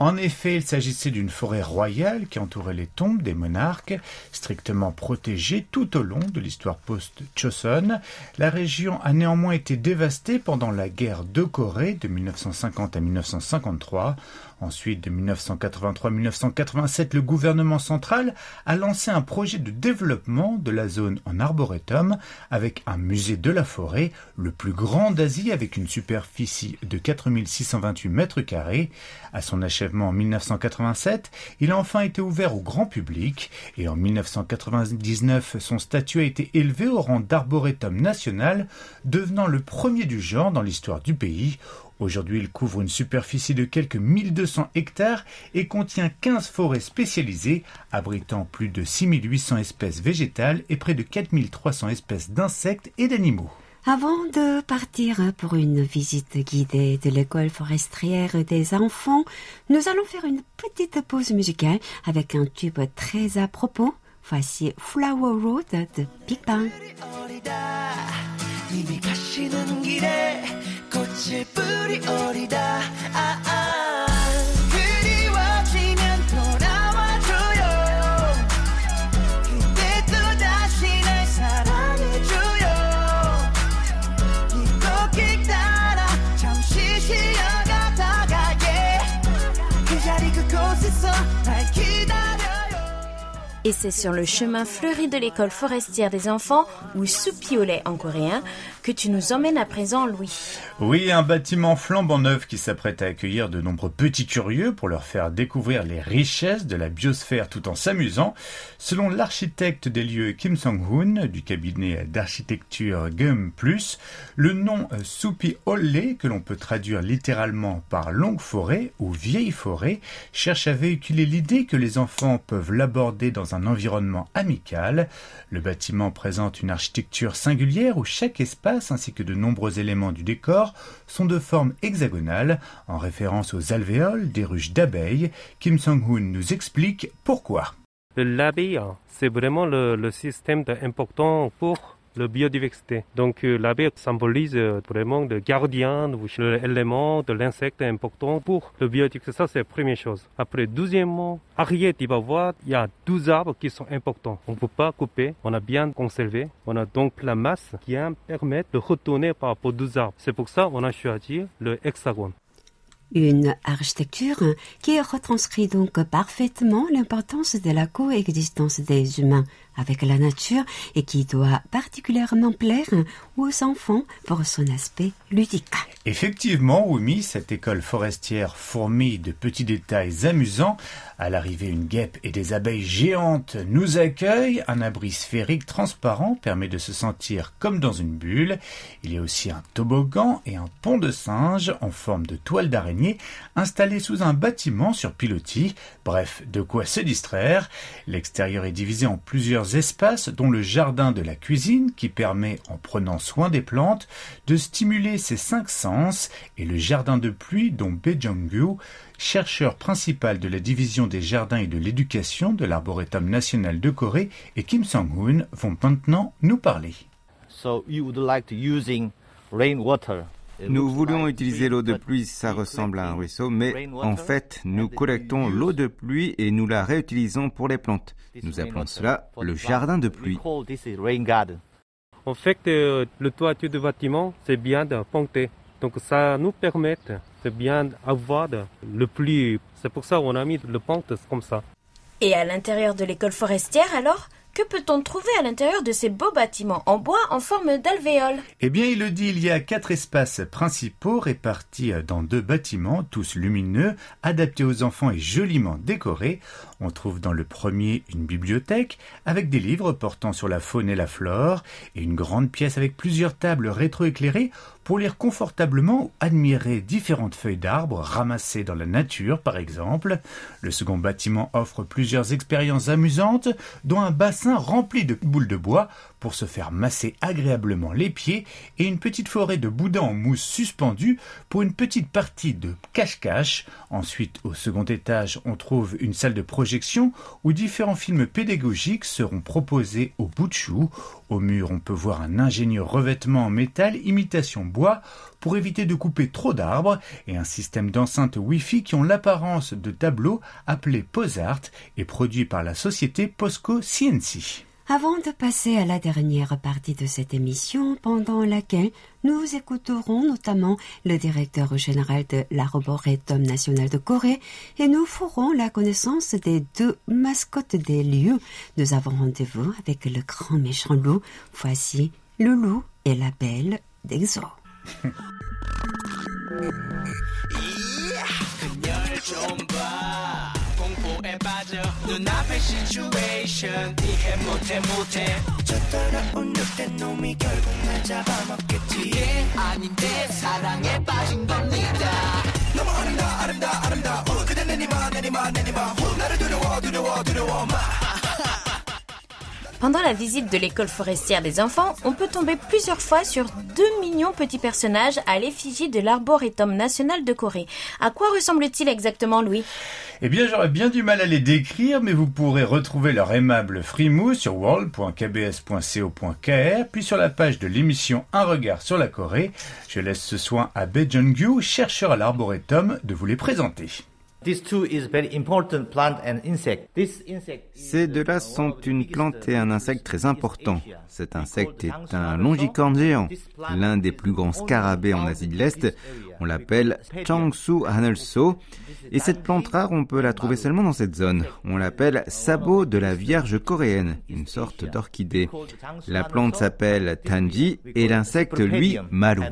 En effet, il s'agissait d'une forêt royale qui entourait les tombes des monarques, strictement protégée tout au long de l'histoire post-Choson. La région a néanmoins été dévastée pendant la guerre de Corée de 1950 à 1953. Ensuite, de 1983-1987, le gouvernement central a lancé un projet de développement de la zone en arboretum avec un musée de la forêt, le plus grand d'Asie avec une superficie de 4628 mètres carrés. À son achèvement en 1987, il a enfin été ouvert au grand public et en 1999, son statut a été élevé au rang d'arboretum national, devenant le premier du genre dans l'histoire du pays. Aujourd'hui, il couvre une superficie de quelques 1200 hectares et contient 15 forêts spécialisées, abritant plus de 6800 espèces végétales et près de 4300 espèces d'insectes et d'animaux. Avant de partir pour une visite guidée de l'école forestière des enfants, nous allons faire une petite pause musicale avec un tube très à propos. Voici Flower Road de Big Bang. Et c'est sur le chemin fleuri de l'école forestière des enfants, ou Supiolet en coréen, que tu nous emmènes à présent, Louis. Oui, un bâtiment flambant neuf qui s'apprête à accueillir de nombreux petits curieux pour leur faire découvrir les richesses de la biosphère tout en s'amusant. Selon l'architecte des lieux Kim Song-hoon du cabinet d'architecture Gum Plus, le nom Supi Olle, que l'on peut traduire littéralement par longue forêt ou vieille forêt, cherche à véhiculer l'idée que les enfants peuvent l'aborder dans un environnement amical. Le bâtiment présente une architecture singulière où chaque espace ainsi que de nombreux éléments du décor sont de forme hexagonale, en référence aux alvéoles des ruches d'abeilles. Kim Song-hoon nous explique pourquoi. L'abeille, c'est vraiment le, système important pour la biodiversité. Donc l'abeille symbolise vraiment le gardien, l'élément de l'insecte important pour la biodiversité. Ça, c'est la première chose. Après, deuxièmement, arrière, voir, il y a 12 arbres qui sont importants. On ne peut pas couper, on a bien conservé. On a donc la masse qui permet de retourner par rapport aux 12 arbres. C'est pour ça qu'on a choisi le hexagone. Une architecture qui retranscrit donc parfaitement l'importance de la coexistence des humains avec la nature et qui doit particulièrement plaire aux enfants pour son aspect ludique. Effectivement, Oumi, cette école forestière fourmille de petits détails amusants. À l'arrivée, une guêpe et des abeilles géantes nous accueillent. Un abri sphérique transparent permet de se sentir comme dans une bulle. Il y a aussi un toboggan et un pont de singe en forme de toile d'araignée installé sous un bâtiment sur pilotis. Bref, de quoi se distraire. L'extérieur est divisé en plusieurs espaces dont le jardin de la cuisine qui permet, en prenant soin des plantes, de stimuler ses cinq sens et le jardin de pluie dont Bae Jong-gu, chercheur principal de la division des jardins et de l'éducation de l'Arboretum national de Corée, et Kim Sang-hoon vont maintenant nous parler. So you would like to using rainwater nous voulions utiliser l'eau de pluie, ça ressemble à un ruisseau, mais en fait, nous collectons l'eau de pluie et nous la réutilisons pour les plantes. Nous appelons cela le jardin de pluie. En fait, le toiture du bâtiment, c'est bien de ponter. Donc ça nous permet de bien avoir le pluie. C'est pour ça qu'on a mis le pente comme ça. Et à l'intérieur de l'école forestière, alors que peut-on trouver à l'intérieur de ces beaux bâtiments en bois en forme d'alvéole Eh bien, il le dit, il y a quatre espaces principaux répartis dans deux bâtiments, tous lumineux, adaptés aux enfants et joliment décorés. On trouve dans le premier une bibliothèque avec des livres portant sur la faune et la flore et une grande pièce avec plusieurs tables rétroéclairées pour lire confortablement ou admirer différentes feuilles d'arbres ramassées dans la nature, par exemple. Le second bâtiment offre plusieurs expériences amusantes, dont un bassin rempli de boules de bois pour se faire masser agréablement les pieds et une petite forêt de boudins en mousse suspendue pour une petite partie de cache-cache. Ensuite, au second étage, on trouve une salle de projection où différents films pédagogiques seront proposés au bout de chou. Au mur, on peut voir un ingénieux revêtement en métal imitation bois pour éviter de couper trop d'arbres et un système d'enceintes Wi-Fi qui ont l'apparence de tableaux appelés PosArt et produits par la société Posco CNC. Avant de passer à la dernière partie de cette émission, pendant laquelle nous écouterons notamment le directeur général de l'Arboretum national de Corée et nous ferons la connaissance des deux mascottes des lieux, nous avons rendez-vous avec le grand méchant loup. Voici le loup et la belle d'Exo. 빠져 눈앞의 situation. 이해 못해 못해. 저 따라온 늑대 놈이 결국 날 잡아먹겠지. 이게 아닌데 사랑에 빠진 겁니다. 너무 아름다 아름다 아름다워 그대 내니마 내니마 내니마. 후 나를 두려워 두려워 두려워 마 Pendant la visite de l'école forestière des enfants, on peut tomber plusieurs fois sur deux mignons petits personnages à l'effigie de l'Arboretum national de Corée. À quoi ressemblent-ils exactement, Louis? Eh bien, j'aurais bien du mal à les décrire, mais vous pourrez retrouver leur aimable frimou sur world.kbs.co.kr, puis sur la page de l'émission Un regard sur la Corée. Je laisse ce soin à Bae Jung-gyu, chercheur à l'Arboretum, de vous les présenter. Ces deux-là sont une plante et un insecte très importants. Cet insecte est un longicorne géant, l'un des plus grands scarabées en Asie de l'Est. On l'appelle Changsu Hanelso. Et cette plante rare, on peut la trouver seulement dans cette zone. On l'appelle sabot de la Vierge coréenne, une sorte d'orchidée. La plante s'appelle Tanji et l'insecte, lui, Maru.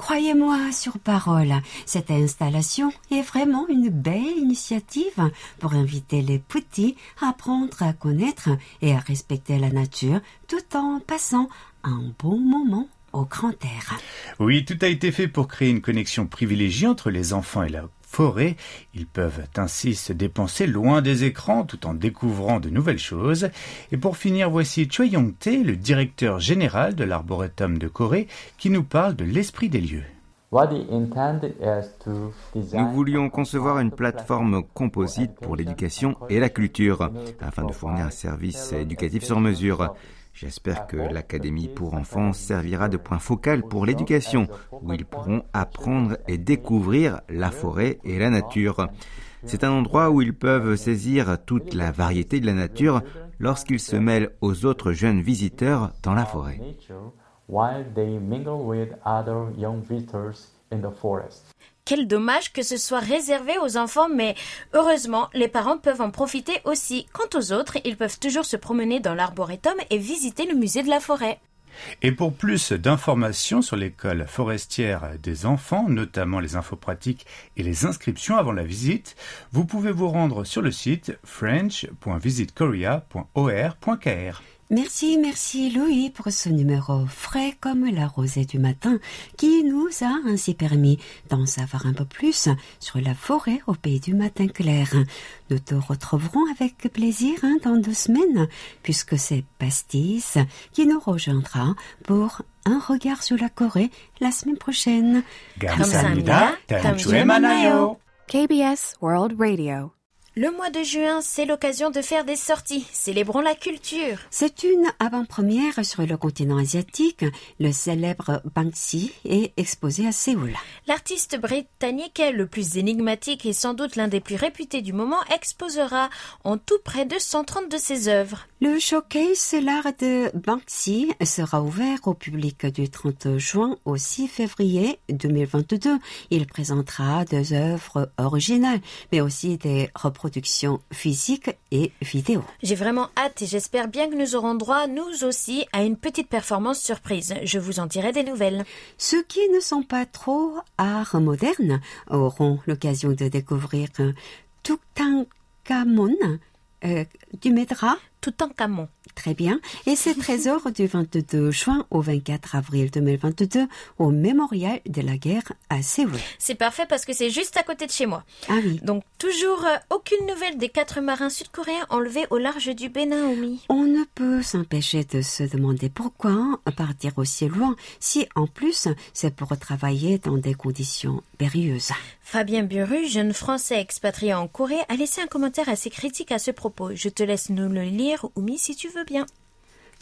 Croyez-moi sur parole, cette installation est vraiment une belle initiative pour inviter les petits à apprendre à connaître et à respecter la nature tout en passant un bon moment au grand air. Oui, tout a été fait pour créer une connexion privilégiée entre les enfants et la forêt. Ils peuvent ainsi se dépenser loin des écrans tout en découvrant de nouvelles choses. Et pour finir, voici Choi Yong-tae, le directeur général de l'Arboretum de Corée, qui nous parle de l'esprit des lieux. Nous voulions concevoir une plateforme composite pour l'éducation et la culture, afin de fournir un service éducatif sur mesure. J'espère que l'Académie pour enfants servira de point focal pour l'éducation, où ils pourront apprendre et découvrir la forêt et la nature. C'est un endroit où ils peuvent saisir toute la variété de la nature lorsqu'ils se mêlent aux autres jeunes visiteurs dans la forêt. Quel dommage que ce soit réservé aux enfants, mais heureusement, les parents peuvent en profiter aussi. Quant aux autres, ils peuvent toujours se promener dans l'arboretum et visiter le musée de la forêt. Et pour plus d'informations sur l'école forestière des enfants, notamment les infos pratiques et les inscriptions avant la visite, vous pouvez vous rendre sur le site french.visitkorea.or.kr. Merci, merci Louis pour ce numéro frais comme la rosée du matin qui nous a ainsi permis d'en savoir un peu plus sur la forêt au pays du matin clair. Nous te retrouverons avec plaisir hein, dans deux semaines puisque c'est Pastis qui nous rejoindra pour un regard sur la Corée la semaine prochaine. KBS World Radio. Le mois de juin, c'est l'occasion de faire des sorties. Célébrons la culture. C'est une avant-première sur le continent asiatique. Le célèbre Banksy est exposé à Séoul. L'artiste britannique le plus énigmatique et sans doute l'un des plus réputés du moment exposera en tout près de 130 de ses œuvres. Le showcase L'art de Banksy sera ouvert au public du 30 juin au 6 février 2022. Il présentera des œuvres originales, mais aussi des reproductions physiques et vidéo. J'ai vraiment hâte et j'espère bien que nous aurons droit, nous aussi, à une petite performance surprise. Je vous en dirai des nouvelles. Ceux qui ne sont pas trop art moderne auront l'occasion de découvrir Toutankhamon euh, du Médra Tout en camon. Très bien. Et c'est trésor du 22 juin au 24 avril 2022 au mémorial de la guerre à Séoul. C'est parfait parce que c'est juste à côté de chez moi. Ah oui. Donc toujours euh, aucune nouvelle des quatre marins sud-coréens enlevés au large du Bénin, Omi. On ne peut s'empêcher de se demander pourquoi partir aussi loin si en plus c'est pour travailler dans des conditions périlleuses. Fabien Buru, jeune français expatrié en Corée, a laissé un commentaire assez critique à ce propos. Je te laisse nous le lire, Oumi, si tu veux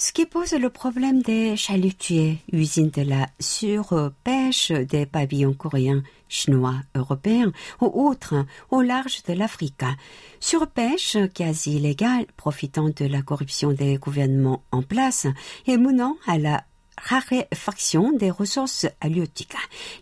Ce qui pose le problème des chalutiers, usines de la surpêche des pavillons coréens, chinois, européens ou autres au large de l'Afrique. Surpêche quasi illégale, profitant de la corruption des gouvernements en place et menant à la raréfaction des ressources halieutiques.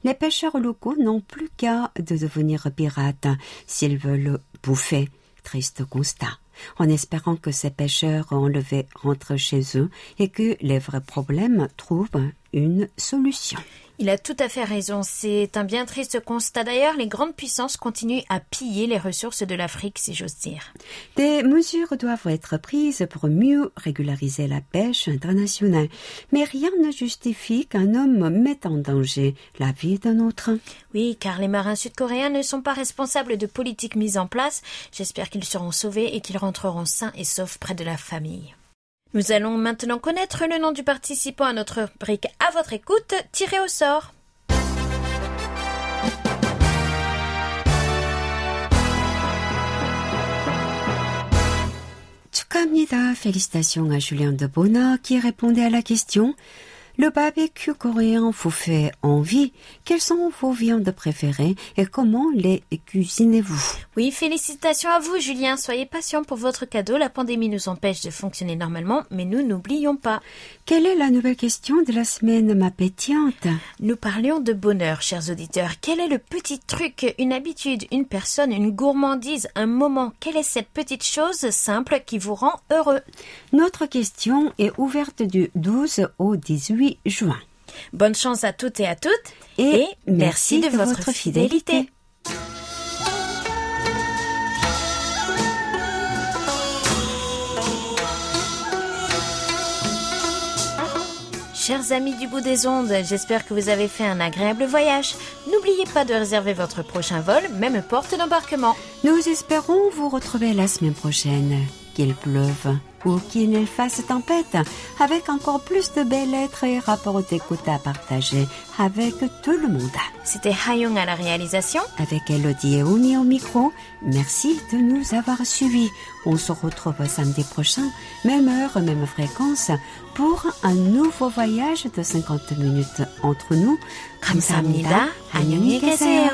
Les pêcheurs locaux n'ont plus qu'à de devenir pirates s'ils veulent bouffer. Triste constat. En espérant que ces pêcheurs enlevés rentrent chez eux et que les vrais problèmes trouvent une solution. Il a tout à fait raison. C'est un bien triste constat. D'ailleurs, les grandes puissances continuent à piller les ressources de l'Afrique, si j'ose dire. Des mesures doivent être prises pour mieux régulariser la pêche internationale. Mais rien ne justifie qu'un homme mette en danger la vie d'un autre. Oui, car les marins sud-coréens ne sont pas responsables de politiques mises en place. J'espère qu'ils seront sauvés et qu'ils rentreront sains et saufs près de la famille. Nous allons maintenant connaître le nom du participant à notre rubrique à votre écoute, tiré au sort. Félicitations à Julien de Bona qui répondait à la question le barbecue coréen vous fait envie. Quelles sont vos viandes préférées et comment les cuisinez-vous? Oui, félicitations à vous, Julien. Soyez patient pour votre cadeau. La pandémie nous empêche de fonctionner normalement, mais nous n'oublions pas. Quelle est la nouvelle question de la semaine, ma pétillante? Nous parlions de bonheur, chers auditeurs. Quel est le petit truc, une habitude, une personne, une gourmandise, un moment? Quelle est cette petite chose simple qui vous rend heureux? Notre question est ouverte du 12 au 18 juin. Bonne chance à toutes et à toutes. Et, merci, de, votre, fidélité. Chers amis du bout des ondes, j'espère que vous avez fait un agréable voyage. N'oubliez pas de réserver votre prochain vol, même porte d'embarquement. Nous espérons vous retrouver la semaine prochaine. Qu'il pleuve ou qu'il fasse tempête, avec encore plus de belles lettres et rapports d'écoute à partager avec tout le monde. C'était Hayong à la réalisation. Avec Elodie et Oumi au micro, merci de nous avoir suivis. On se retrouve samedi prochain, même heure, même fréquence, pour un nouveau voyage de 50 minutes entre nous. 감사합니다. 안녕히 계세요.